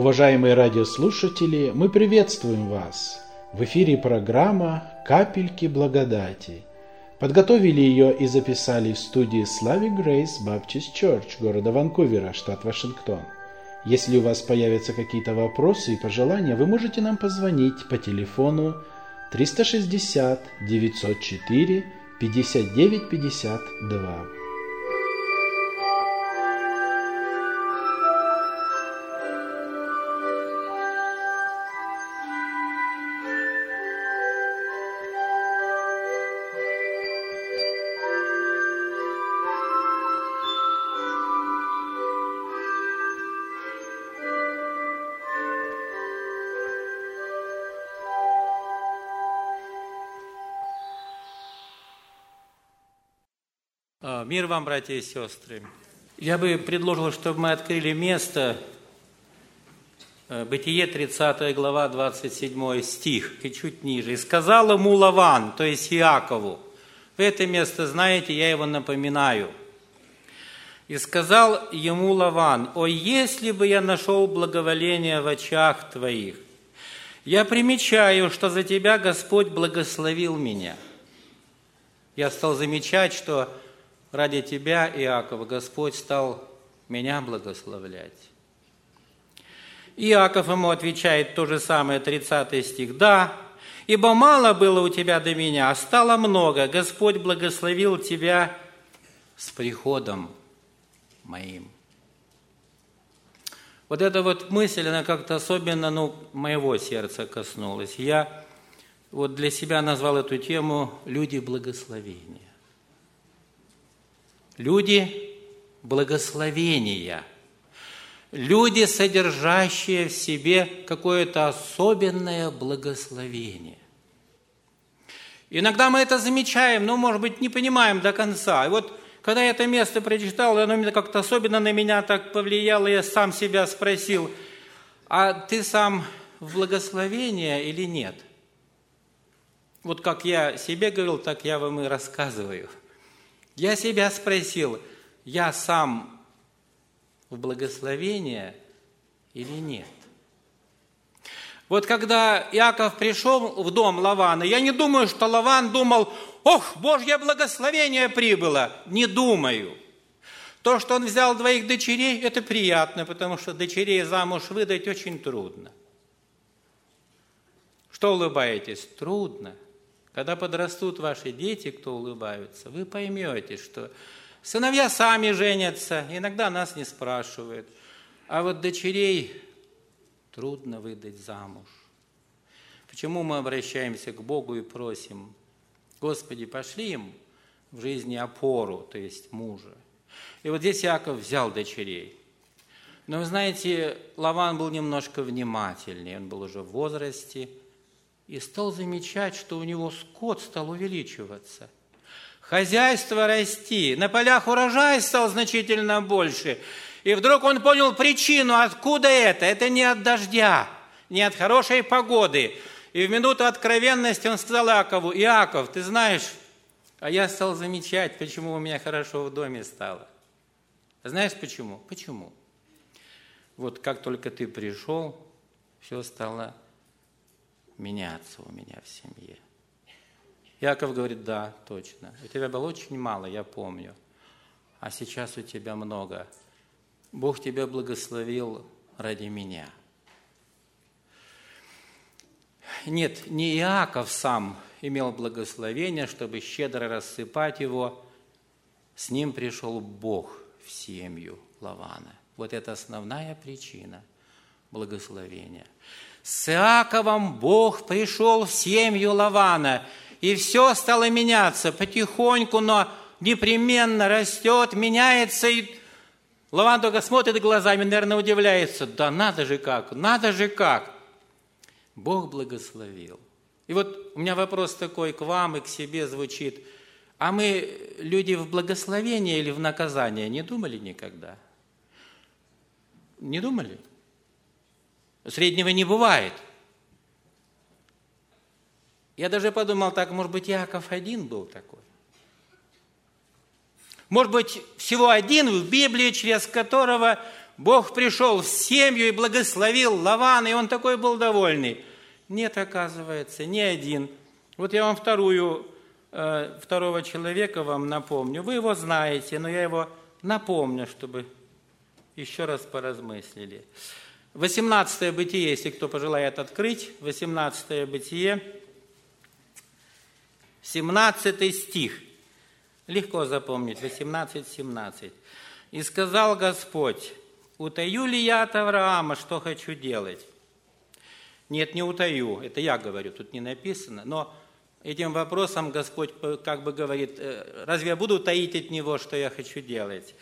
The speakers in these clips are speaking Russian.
Уважаемые радиослушатели, мы приветствуем вас! В эфире программа «Капельки благодати». Подготовили ее и записали в студии Slavic Grace Baptist Church города Ванкувера, штат Вашингтон. Если у вас появятся какие-то вопросы и пожелания, вы можете нам позвонить по телефону 360 904 59 52. Мир вам, братья и сестры. Я бы предложил, чтобы мы открыли место, э, Бытие 30 глава, 27 стих, и чуть ниже. «И сказал ему Лаван, то есть Иакову». Вы это место знаете, я его напоминаю. «И сказал ему Лаван, «О, если бы я нашел благоволение в очах твоих! Я примечаю, что за тебя Господь благословил меня». Я стал замечать, что ради тебя, Иаков, Господь стал меня благословлять. Иаков ему отвечает то же самое, 30 стих. «Да, ибо мало было у тебя до меня, а стало много. Господь благословил тебя с приходом моим». Вот эта вот мысль, она как-то особенно ну, моего сердца коснулась. Я вот для себя назвал эту тему «Люди благословения» люди благословения, люди, содержащие в себе какое-то особенное благословение. Иногда мы это замечаем, но, может быть, не понимаем до конца. И вот, когда я это место прочитал, оно как-то особенно на меня так повлияло, я сам себя спросил, а ты сам в благословение или нет? Вот как я себе говорил, так я вам и рассказываю – я себя спросил, я сам в благословение или нет? Вот когда Иаков пришел в дом Лавана, я не думаю, что Лаван думал, ох, Божье благословение прибыло. Не думаю. То, что он взял двоих дочерей, это приятно, потому что дочерей замуж выдать очень трудно. Что улыбаетесь? Трудно. Когда подрастут ваши дети, кто улыбаются, вы поймете, что сыновья сами женятся, иногда нас не спрашивают. А вот дочерей трудно выдать замуж. Почему мы обращаемся к Богу и просим, Господи, пошли им в жизни опору, то есть мужа. И вот здесь Яков взял дочерей. Но вы знаете, Лаван был немножко внимательнее, он был уже в возрасте – и стал замечать, что у него скот стал увеличиваться. Хозяйство расти, на полях урожай стал значительно больше. И вдруг он понял причину, откуда это. Это не от дождя, не от хорошей погоды. И в минуту откровенности он сказал Иакову, Иаков, ты знаешь, а я стал замечать, почему у меня хорошо в доме стало. Знаешь почему? Почему? Вот как только ты пришел, все стало меняться у меня в семье. Яков говорит, да, точно. У тебя было очень мало, я помню. А сейчас у тебя много. Бог тебя благословил ради меня. Нет, не Иаков сам имел благословение, чтобы щедро рассыпать его. С ним пришел Бог в семью Лавана. Вот это основная причина благословения – с Иаковом Бог пришел в семью Лавана, и все стало меняться потихоньку, но непременно растет, меняется, и Лаван только смотрит глазами, наверное, удивляется, да надо же как, надо же как. Бог благословил. И вот у меня вопрос такой к вам и к себе звучит. А мы люди в благословение или в наказание не думали никогда? Не думали? Среднего не бывает. Я даже подумал так, может быть, Яков один был такой. Может быть, всего один в Библии, через которого Бог пришел в семью и благословил Лавана, и он такой был довольный. Нет, оказывается, не один. Вот я вам вторую, э, второго человека вам напомню. Вы его знаете, но я его напомню, чтобы еще раз поразмыслили. 18 бытие, если кто пожелает открыть, 18 бытие, 17 стих. Легко запомнить, 18-17. «И сказал Господь, утаю ли я от Авраама, что хочу делать?» Нет, не утаю, это я говорю, тут не написано, но этим вопросом Господь как бы говорит, «Э, разве я буду таить от Него, что я хочу делать?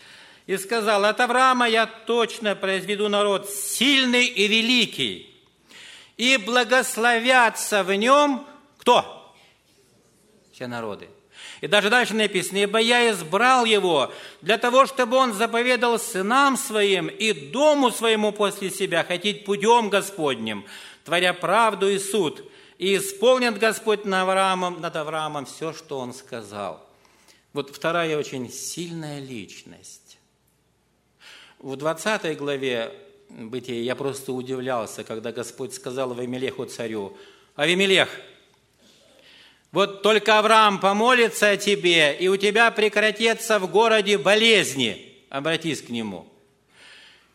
И сказал, от Авраама я точно произведу народ сильный и великий, и благословятся в нем кто? Все народы. И даже дальше написано, «Ибо я избрал его для того, чтобы он заповедал сынам своим и дому своему после себя ходить путем Господним, творя правду и суд, и исполнит Господь над Авраамом, над Авраамом все, что он сказал». Вот вторая очень сильная личность. В 20 главе Бытия я просто удивлялся, когда Господь сказал Авимелеху царю, «Авимелех, вот только Авраам помолится о тебе, и у тебя прекратятся в городе болезни. Обратись к нему.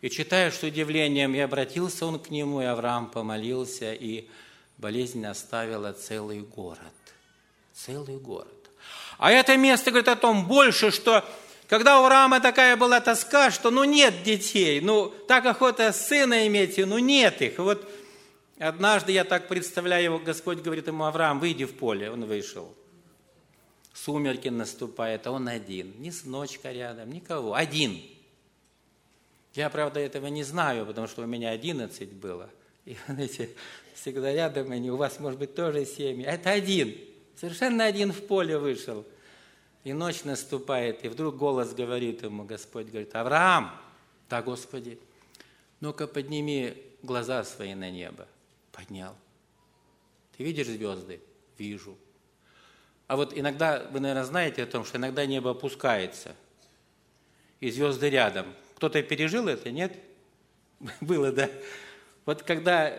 И читаю, что удивлением, и обратился он к нему, и Авраам помолился, и болезнь оставила целый город. Целый город. А это место говорит о том больше, что когда у Авраама такая была тоска, что ну нет детей, ну так охота сына иметь, ну нет их. Вот Однажды я так представляю его, Господь говорит ему, Авраам, выйди в поле. Он вышел. Сумерки наступает, а он один. Ни сыночка рядом, никого. Один. Я, правда, этого не знаю, потому что у меня одиннадцать было. И, знаете, всегда рядом они, у вас, может быть, тоже семьи. Это один. Совершенно один в поле вышел. И ночь наступает, и вдруг голос говорит ему, Господь говорит, Авраам, да, Господи, ну-ка подними глаза свои на небо поднял. Ты видишь звезды? Вижу. А вот иногда, вы, наверное, знаете о том, что иногда небо опускается, и звезды рядом. Кто-то пережил это, нет? Было, да? Вот когда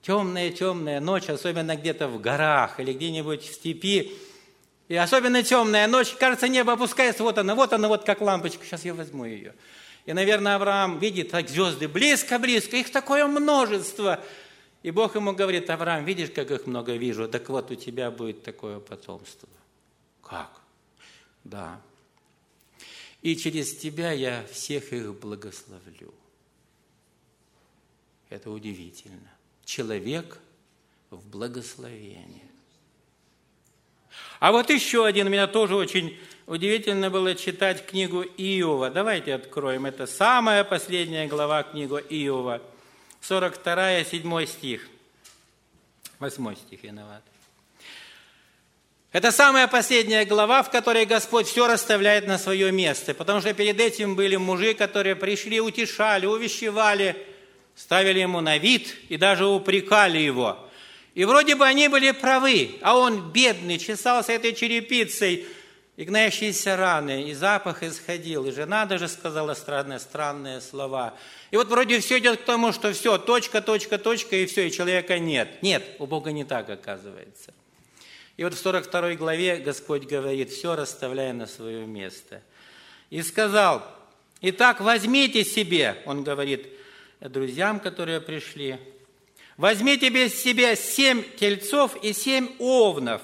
темная-темная ночь, особенно где-то в горах или где-нибудь в степи, и особенно темная ночь, кажется, небо опускается, вот она, вот она, вот как лампочка, сейчас я возьму ее. И, наверное, Авраам видит так звезды близко-близко, их такое множество – и Бог ему говорит, Авраам, видишь, как их много вижу, так вот у тебя будет такое потомство. Как? Да. И через тебя я всех их благословлю. Это удивительно. Человек в благословении. А вот еще один, меня тоже очень удивительно было читать книгу Иова. Давайте откроем. Это самая последняя глава книги Иова – 42, 7 стих. 8 стих виноват. Это самая последняя глава, в которой Господь все расставляет на свое место, потому что перед этим были мужи, которые пришли, утешали, увещевали, ставили ему на вид и даже упрекали его. И вроде бы они были правы, а он, бедный, чесался этой черепицей – и гноящиеся раны, и запах исходил, и жена даже сказала странные, странные слова. И вот вроде все идет к тому, что все, точка, точка, точка, и все, и человека нет. Нет, у Бога не так оказывается. И вот в 42 главе Господь говорит, все расставляя на свое место. И сказал, итак, возьмите себе, он говорит друзьям, которые пришли, возьмите себе семь тельцов и семь овнов,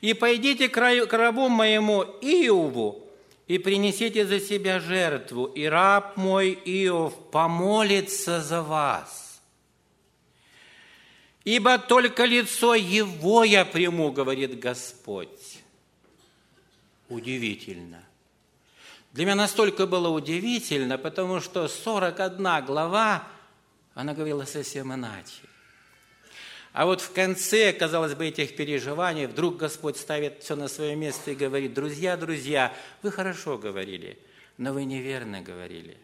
и пойдите к рабу моему Иову, и принесите за себя жертву, и раб мой Иов помолится за вас. Ибо только лицо его я приму, говорит Господь. Удивительно. Для меня настолько было удивительно, потому что 41 глава, она говорила совсем иначе. А вот в конце, казалось бы, этих переживаний вдруг Господь ставит все на свое место и говорит, друзья, друзья, вы хорошо говорили, но вы неверно говорили.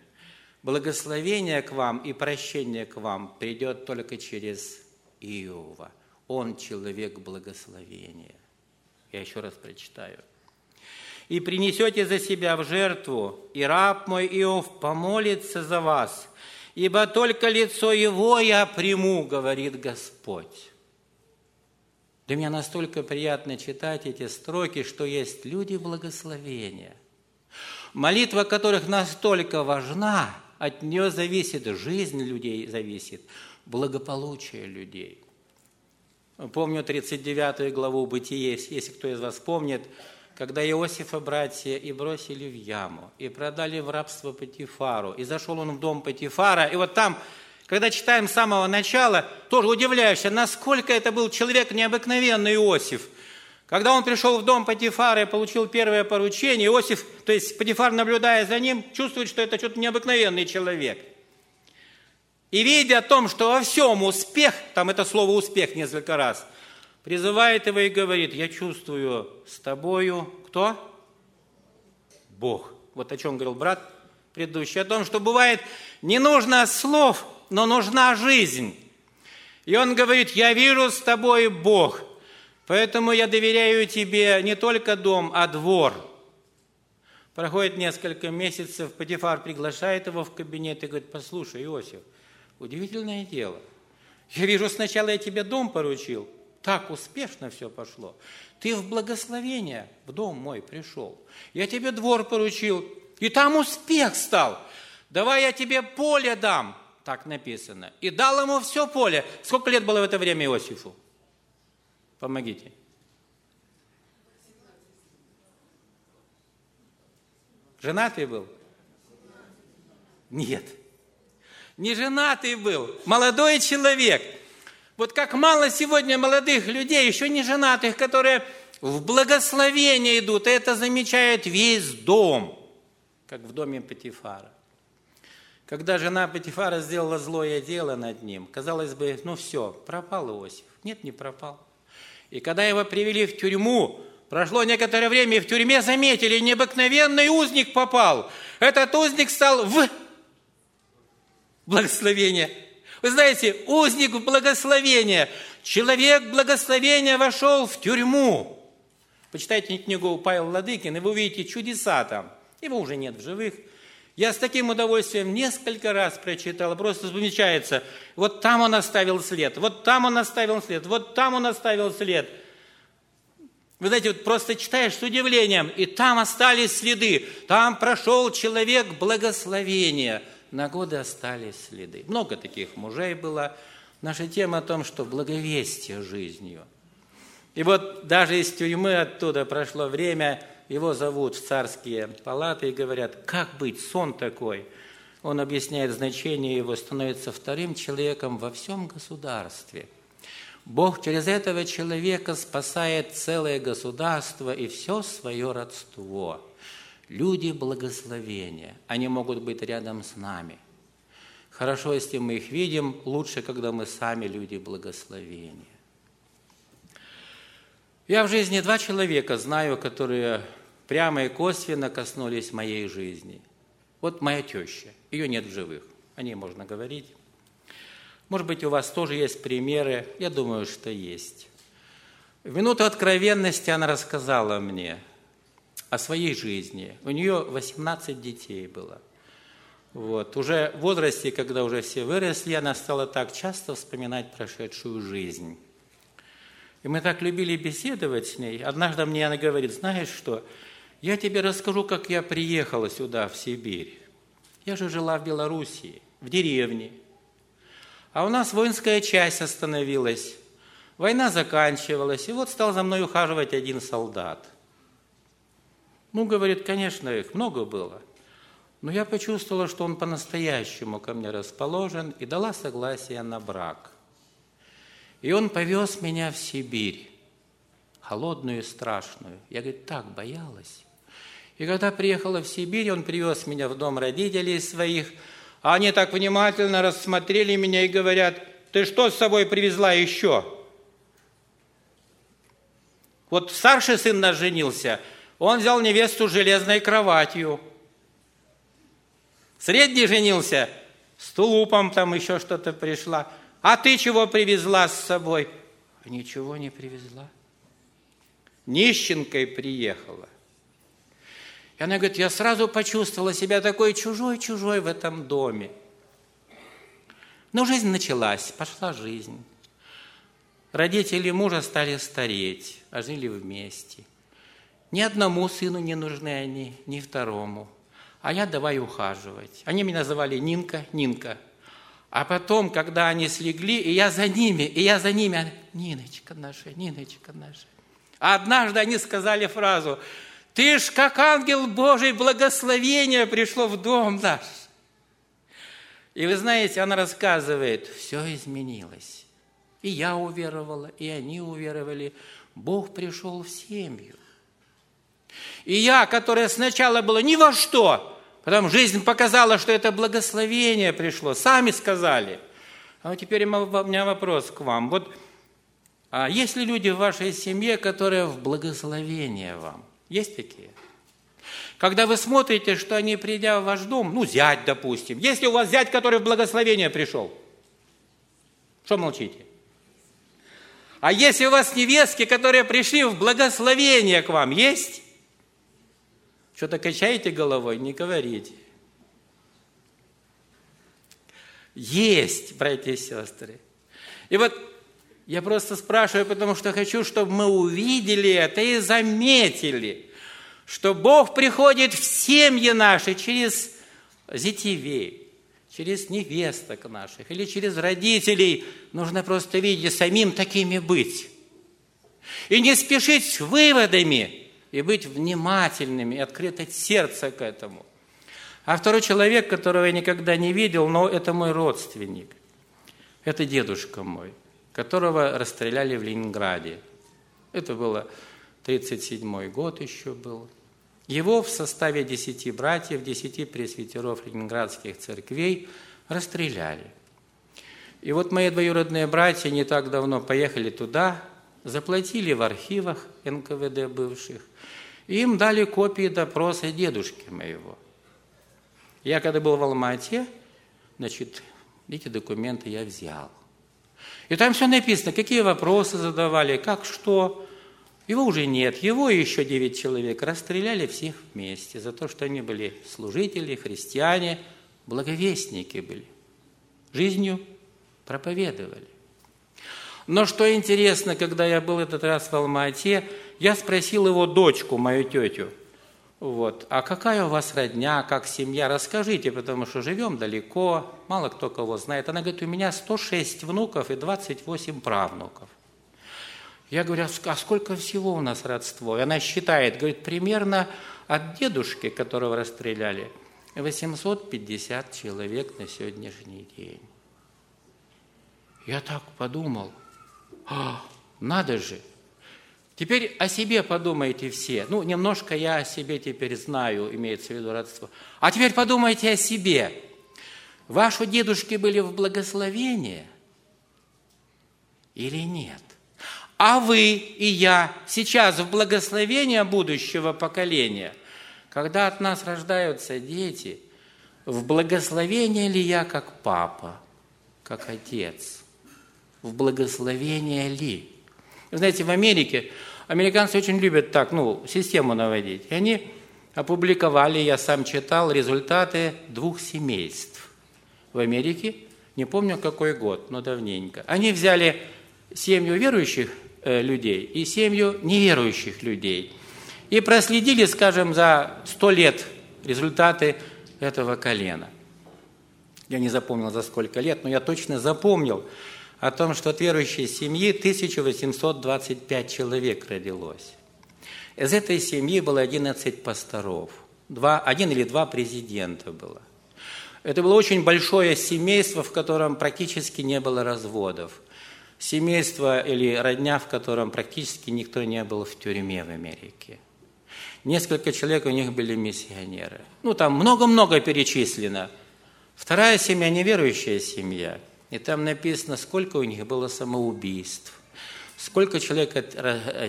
Благословение к вам и прощение к вам придет только через Иова. Он человек благословения. Я еще раз прочитаю. и принесете за себя в жертву, и раб мой Иов помолится за вас, ибо только лицо его я приму, говорит Господь. Для меня настолько приятно читать эти строки, что есть люди благословения, молитва которых настолько важна, от нее зависит жизнь людей, зависит благополучие людей. Помню 39 главу Бытие, если кто из вас помнит, когда Иосифа братья и бросили в яму, и продали в рабство Патифару, и зашел он в дом Патифара, и вот там, когда читаем с самого начала, тоже удивляешься, насколько это был человек необыкновенный Иосиф. Когда он пришел в дом Патифара и получил первое поручение, Иосиф, то есть Патифар, наблюдая за ним, чувствует, что это что-то необыкновенный человек. И видя о том, что во всем успех, там это слово «успех» несколько раз – призывает его и говорит, я чувствую с тобою, кто? Бог. Вот о чем говорил брат предыдущий, о том, что бывает, не нужно слов, но нужна жизнь. И он говорит, я вижу с тобой Бог, поэтому я доверяю тебе не только дом, а двор. Проходит несколько месяцев, Патифар приглашает его в кабинет и говорит, послушай, Иосиф, удивительное дело. Я вижу, сначала я тебе дом поручил, так успешно все пошло. Ты в благословение в дом мой пришел. Я тебе двор поручил, и там успех стал. Давай я тебе поле дам, так написано. И дал ему все поле. Сколько лет было в это время Иосифу? Помогите. Женатый был? Нет. Не женатый был, молодой человек – вот как мало сегодня молодых людей, еще не женатых, которые в благословение идут, и это замечает весь дом, как в доме Патифара. Когда жена Патифара сделала злое дело над ним, казалось бы, ну все, пропал Иосиф. Нет, не пропал. И когда его привели в тюрьму, прошло некоторое время, и в тюрьме заметили, необыкновенный узник попал. Этот узник стал в благословение – вы знаете, узник благословения, человек благословения вошел в тюрьму. Почитайте книгу Павел Ладыкин, и вы увидите чудеса там. Его уже нет в живых. Я с таким удовольствием несколько раз прочитал, просто замечается. Вот там он оставил след, вот там он оставил след, вот там он оставил след. Вы знаете, вот просто читаешь с удивлением, и там остались следы. Там прошел человек благословения – на годы остались следы. Много таких мужей было. Наша тема о том, что благовестие жизнью. И вот даже из тюрьмы оттуда прошло время, его зовут в царские палаты и говорят, как быть, сон такой. Он объясняет значение его, становится вторым человеком во всем государстве. Бог через этого человека спасает целое государство и все свое родство – Люди благословения, они могут быть рядом с нами. Хорошо, если мы их видим, лучше, когда мы сами люди благословения. Я в жизни два человека знаю, которые прямо и косвенно коснулись моей жизни. Вот моя теща, ее нет в живых, о ней можно говорить. Может быть, у вас тоже есть примеры, я думаю, что есть. В минуту откровенности она рассказала мне – о своей жизни. У нее 18 детей было. Вот. Уже в возрасте, когда уже все выросли, она стала так часто вспоминать прошедшую жизнь. И мы так любили беседовать с ней. Однажды мне она говорит, знаешь что, я тебе расскажу, как я приехала сюда, в Сибирь. Я же жила в Белоруссии, в деревне. А у нас воинская часть остановилась. Война заканчивалась, и вот стал за мной ухаживать один солдат – ну, говорит, конечно, их много было. Но я почувствовала, что он по-настоящему ко мне расположен и дала согласие на брак. И он повез меня в Сибирь, холодную и страшную. Я, говорит, так боялась. И когда приехала в Сибирь, он привез меня в дом родителей своих, а они так внимательно рассмотрели меня и говорят, ты что с собой привезла еще? Вот старший сын наш женился – он взял невесту с железной кроватью. Средний женился, с тулупом там еще что-то пришла. А ты чего привезла с собой? Ничего не привезла. Нищенкой приехала. И она говорит, я сразу почувствовала себя такой чужой-чужой в этом доме. Но жизнь началась, пошла жизнь. Родители мужа стали стареть, а жили вместе. Ни одному сыну не нужны они, ни второму. А я давай ухаживать. Они меня называли Нинка, Нинка. А потом, когда они слегли, и я за ними, и я за ними, Ниночка наша, Ниночка наша. А однажды они сказали фразу, ты ж как ангел Божий, благословение пришло в дом наш. И вы знаете, она рассказывает, все изменилось. И я уверовала, и они уверовали. Бог пришел в семью. И я, которая сначала была ни во что, потом жизнь показала, что это благословение пришло, сами сказали. А вот теперь у меня вопрос к вам. Вот а есть ли люди в вашей семье, которые в благословение вам? Есть такие? Когда вы смотрите, что они, придя в ваш дом, ну, зять, допустим, если у вас зять, который в благословение пришел, что молчите? А если у вас невестки, которые пришли в благословение к вам, есть? Что-то качаете головой, не говорите. Есть, братья и сестры. И вот я просто спрашиваю, потому что хочу, чтобы мы увидели это и заметили, что Бог приходит в семьи наши через зятевей, через невесток наших или через родителей. Нужно просто видеть самим такими быть. И не спешить с выводами, и быть внимательными, и открыть сердце к этому. А второй человек, которого я никогда не видел, но это мой родственник. Это дедушка мой – которого расстреляли в Ленинграде. Это было 1937 год еще был. Его в составе десяти братьев, десяти пресвитеров ленинградских церквей расстреляли. И вот мои двоюродные братья не так давно поехали туда, заплатили в архивах НКВД бывших, им дали копии допроса дедушки моего. Я когда был в Алмате, значит, эти документы я взял – и там все написано, какие вопросы задавали, как что. Его уже нет, его и еще девять человек расстреляли всех вместе за то, что они были служители, христиане, благовестники были. Жизнью проповедовали. Но что интересно, когда я был этот раз в Алмате, я спросил его дочку, мою тетю – вот. А какая у вас родня, как семья? Расскажите, потому что живем далеко, мало кто кого знает. Она говорит, у меня 106 внуков и 28 правнуков. Я говорю, а сколько всего у нас родство? И она считает, говорит, примерно от дедушки, которого расстреляли, 850 человек на сегодняшний день. Я так подумал, а, надо же, Теперь о себе подумайте все. Ну, немножко я о себе теперь знаю, имеется в виду родство. А теперь подумайте о себе. Ваши дедушки были в благословении или нет? А вы и я сейчас в благословение будущего поколения, когда от нас рождаются дети, в благословение ли я как папа, как отец? В благословение ли? Вы знаете, в Америке американцы очень любят так, ну, систему наводить. И они опубликовали, я сам читал, результаты двух семейств в Америке. Не помню, какой год, но давненько. Они взяли семью верующих э, людей и семью неверующих людей. И проследили, скажем, за сто лет результаты этого колена. Я не запомнил за сколько лет, но я точно запомнил, о том, что от верующей семьи 1825 человек родилось. Из этой семьи было 11 пасторов, два, один или два президента было. Это было очень большое семейство, в котором практически не было разводов. Семейство или родня, в котором практически никто не был в тюрьме в Америке. Несколько человек у них были миссионеры. Ну, там много-много перечислено. Вторая семья – неверующая семья – и там написано, сколько у них было самоубийств, сколько человек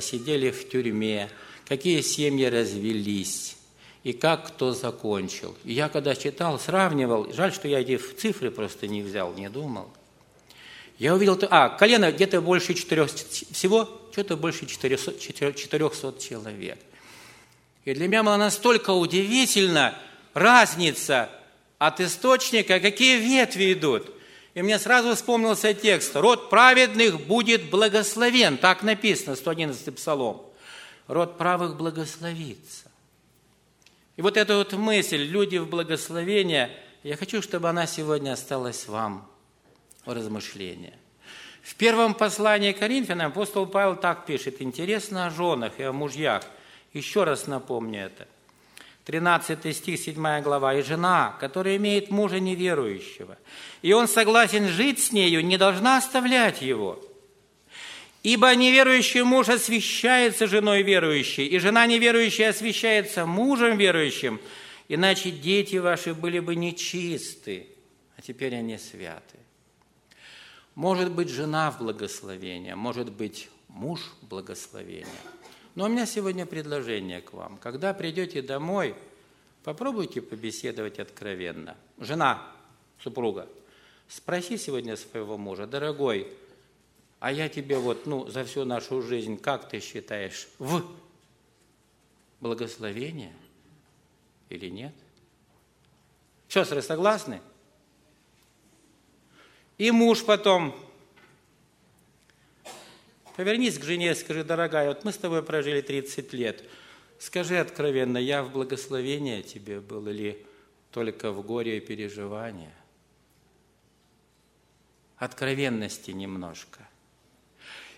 сидели в тюрьме, какие семьи развелись, и как кто закончил. И я когда читал, сравнивал, жаль, что я эти цифры просто не взял, не думал. Я увидел, а, колено где-то больше четырех, всего что-то больше 400, 400 человек. И для меня была настолько удивительна разница от источника, какие ветви идут. И мне сразу вспомнился текст. «Род праведных будет благословен». Так написано, 111 Псалом. Род правых благословится. И вот эта вот мысль «люди в благословение», я хочу, чтобы она сегодня осталась вам в размышление. В первом послании Коринфянам апостол Павел так пишет, интересно о женах и о мужьях. Еще раз напомню это. 13 стих, 7 глава. «И жена, которая имеет мужа неверующего, и он согласен жить с нею, не должна оставлять его. Ибо неверующий муж освящается женой верующей, и жена неверующая освящается мужем верующим, иначе дети ваши были бы нечисты, а теперь они святы. Может быть, жена в благословение, может быть, муж в благословение. Но у меня сегодня предложение к вам. Когда придете домой, попробуйте побеседовать откровенно. Жена, супруга, спроси сегодня своего мужа, дорогой, а я тебе вот, ну, за всю нашу жизнь, как ты считаешь, в благословение или нет? Сестры, согласны? И муж потом, повернись к жене, скажи, дорогая, вот мы с тобой прожили 30 лет, скажи откровенно, я в благословении тебе был или только в горе и переживания? Откровенности немножко –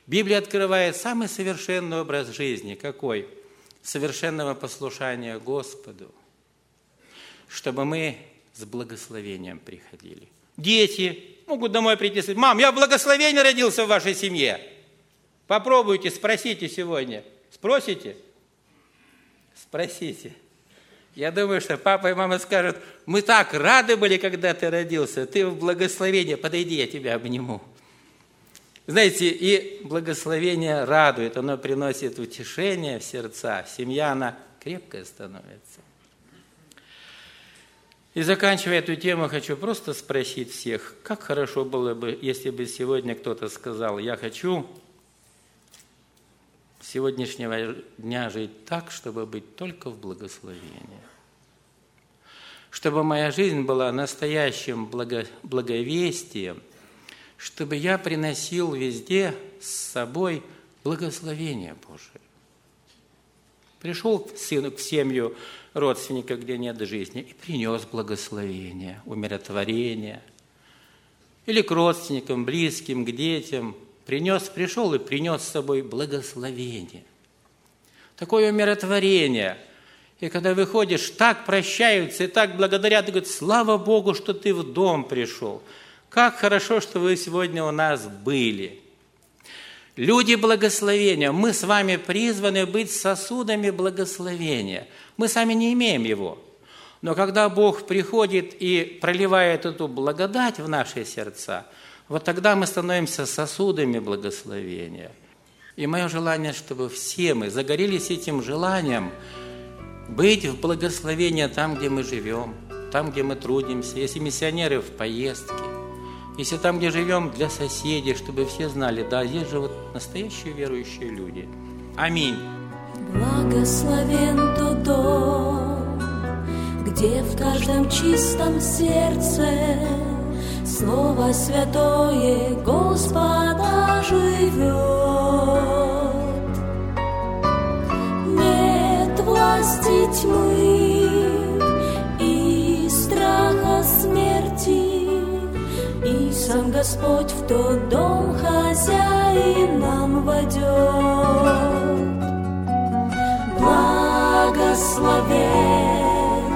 Библия открывает самый совершенный образ жизни. Какой? Совершенного послушания Господу, чтобы мы с благословением приходили. Дети могут домой прийти и сказать, мам, я в благословении родился в вашей семье. Попробуйте, спросите сегодня. Спросите? Спросите. Я думаю, что папа и мама скажут, мы так рады были, когда ты родился, ты в благословении, подойди, я тебя обниму. Знаете, и благословение радует, оно приносит утешение в сердца, семья, она крепкая становится. И заканчивая эту тему, хочу просто спросить всех, как хорошо было бы, если бы сегодня кто-то сказал, я хочу сегодняшнего дня жить так, чтобы быть только в благословении. Чтобы моя жизнь была настоящим благо, благовестием – чтобы я приносил везде с собой благословение Божие. Пришел сын в семью родственника, где нет жизни, и принес благословение, умиротворение. Или к родственникам, близким, к детям. Принес, пришел и принес с собой благословение. Такое умиротворение. И когда выходишь, так прощаются и так благодарят, и говорят, слава Богу, что ты в дом пришел. Как хорошо, что вы сегодня у нас были. Люди благословения. Мы с вами призваны быть сосудами благословения. Мы сами не имеем его. Но когда Бог приходит и проливает эту благодать в наши сердца, вот тогда мы становимся сосудами благословения. И мое желание, чтобы все мы загорелись этим желанием быть в благословении там, где мы живем, там, где мы трудимся, если миссионеры в поездке – если там, где живем, для соседей, чтобы все знали, да, здесь живут настоящие верующие люди. Аминь. Благословен тот дом, где в каждом чистом сердце Слово святое Господа живет. Нет власти тьмы и страха смерти, и сам Господь в тот дом хозяином войдет. Благословен,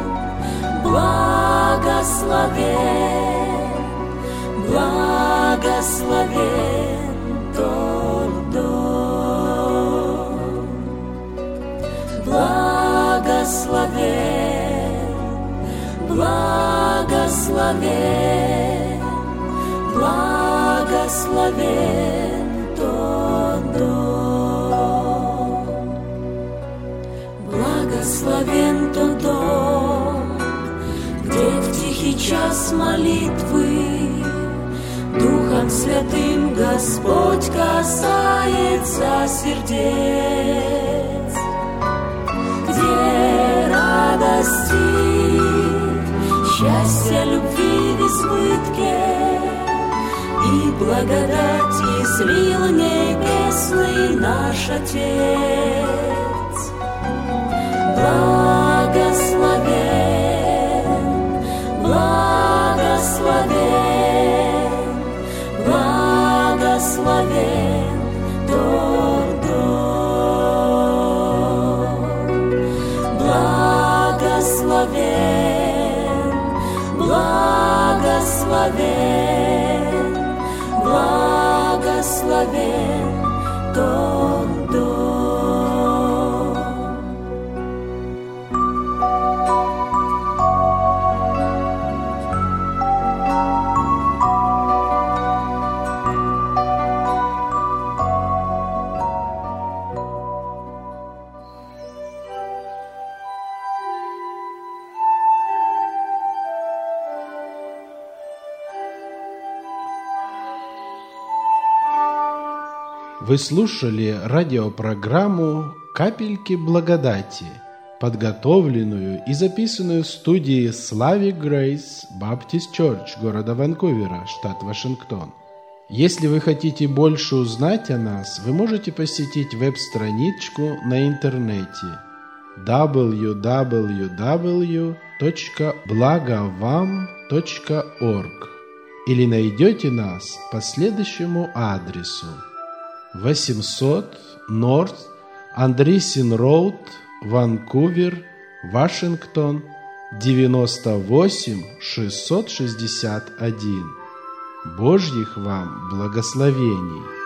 благословен, благословен тот дом. Благословен, благословен благословен тот дом. Благословен тот дом, где в тихий час молитвы Духом Святым Господь касается сердец, где радости, счастья любви в избытке, и благодать излил небесный наш Отец. Благодать благословен Вы слушали радиопрограмму «Капельки благодати», подготовленную и записанную в студии Слави Грейс Баптист Чорч города Ванкувера, штат Вашингтон. Если вы хотите больше узнать о нас, вы можете посетить веб-страничку на интернете www.благовам.орг или найдете нас по следующему адресу 800 Норт Андрисин Роуд, Ванкувер, Вашингтон, 98 661. Божьих вам благословений!